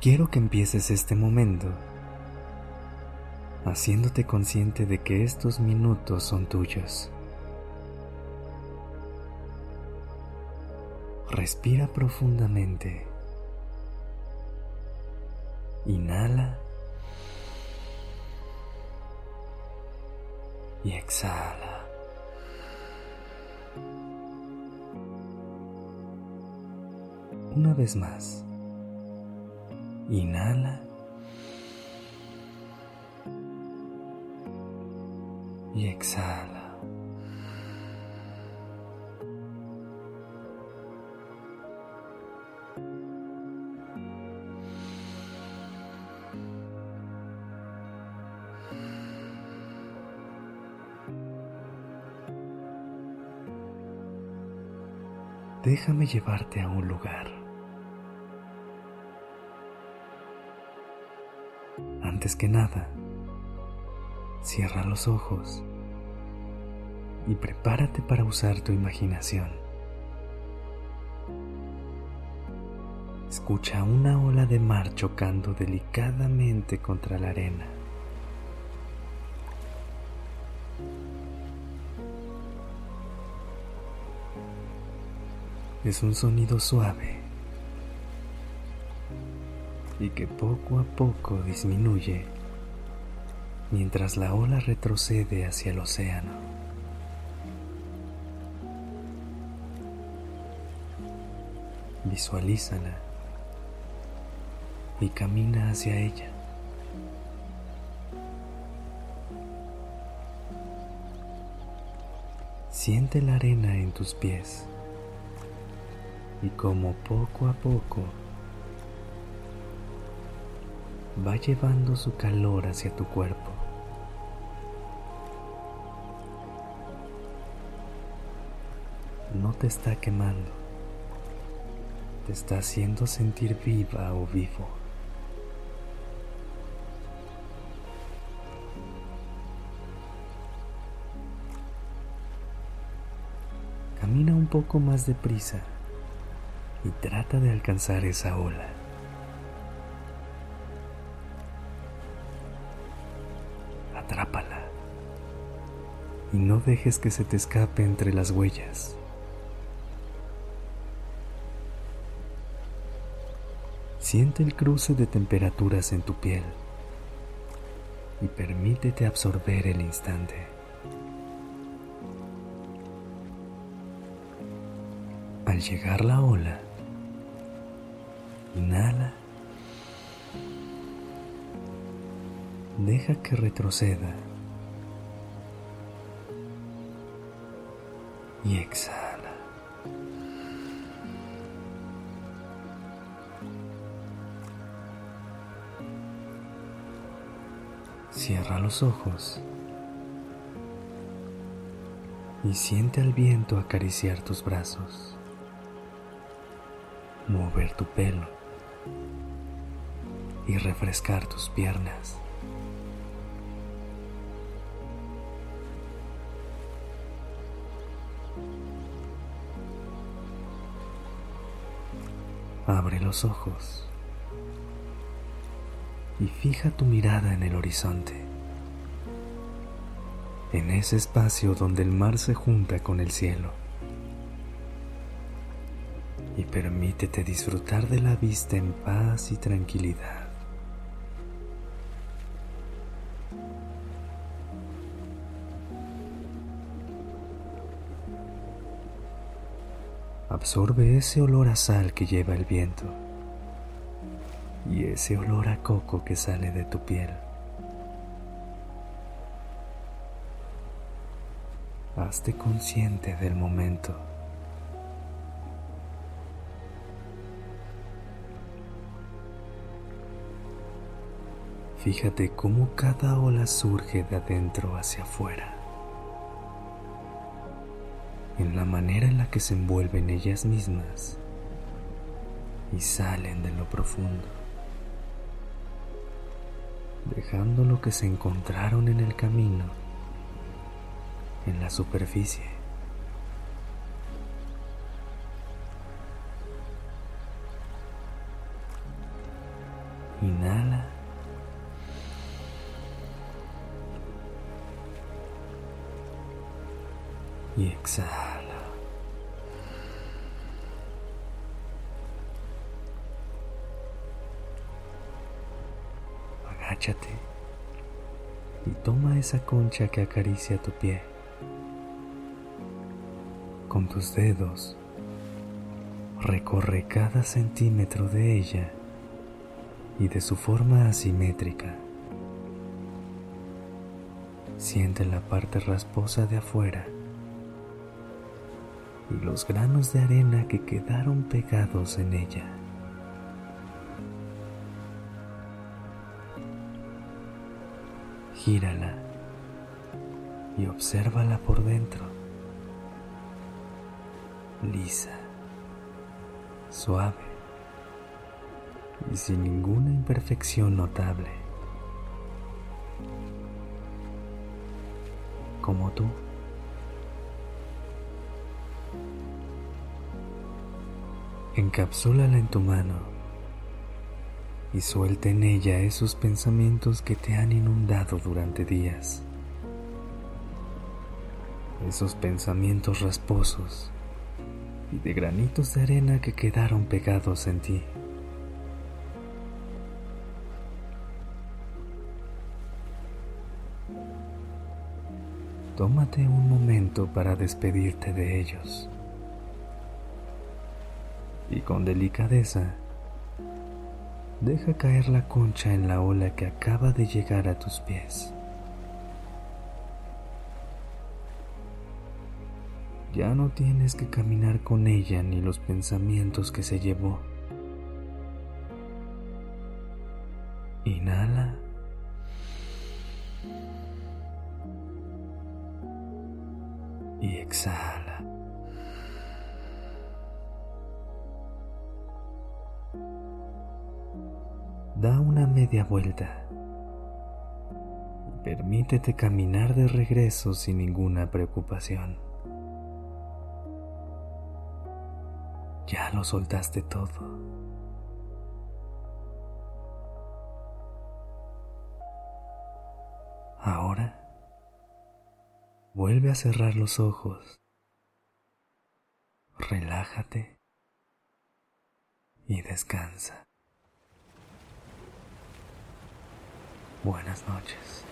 Quiero que empieces este momento haciéndote consciente de que estos minutos son tuyos. Respira profundamente. Inhala. Y exhala. Una vez más. Inhala. Y exhala. Déjame llevarte a un lugar Antes que nada, cierra los ojos y prepárate para usar tu imaginación. Escucha una ola de mar chocando delicadamente contra la arena. Es un sonido suave y que poco a poco disminuye mientras la ola retrocede hacia el océano. Visualízala y camina hacia ella. Siente la arena en tus pies y como poco a poco va llevando su calor hacia tu cuerpo. No te está quemando, te está haciendo sentir viva o vivo. Camina un poco más deprisa y trata de alcanzar esa ola. Atrápala y no dejes que se te escape entre las huellas. Siente el cruce de temperaturas en tu piel y permítete absorber el instante. Al llegar la ola, inhala deja que retroceda y exhala. Cierra los ojos y siente al viento acariciar tus brazos, mover tu pelo y refrescar tus piernas. Abre los ojos y fija tu mirada en el horizonte, en ese espacio donde el mar se junta con el cielo. Y permítete disfrutar de la vista en paz y tranquilidad. Absorbe ese olor a sal que lleva el viento y ese olor a coco que sale de tu piel. Hazte consciente del momento. Fíjate cómo cada ola surge de adentro hacia afuera, en la manera en la que se envuelven ellas mismas y salen de lo profundo dejando lo que se encontraron en el camino en la superficie. Inhala. Y exhala. Y toma esa concha que acaricia tu pie. Con tus dedos recorre cada centímetro de ella y de su forma asimétrica. Siente la parte rasposa de afuera y los granos de arena que quedaron pegados en ella. Gírala y obsérvala por dentro, lisa, suave y sin ninguna imperfección notable, como tú. Encapsúlala en tu mano y suelta en ella esos pensamientos que te han inundado durante días. Esos pensamientos rasposos y de granitos de arena que quedaron pegados en ti. Tómate un momento para despedirte de ellos. Y con delicadeza, deja caer la concha en la ola que acaba de llegar a tus pies. Ya no tienes que caminar con ella ni los pensamientos que se llevó. Inhala. Y exhala. Da una media vuelta permítete caminar de regreso sin ninguna preocupación. Ya lo soltaste todo. Ahora vuelve a cerrar los ojos, relájate y descansa. Buenas noches.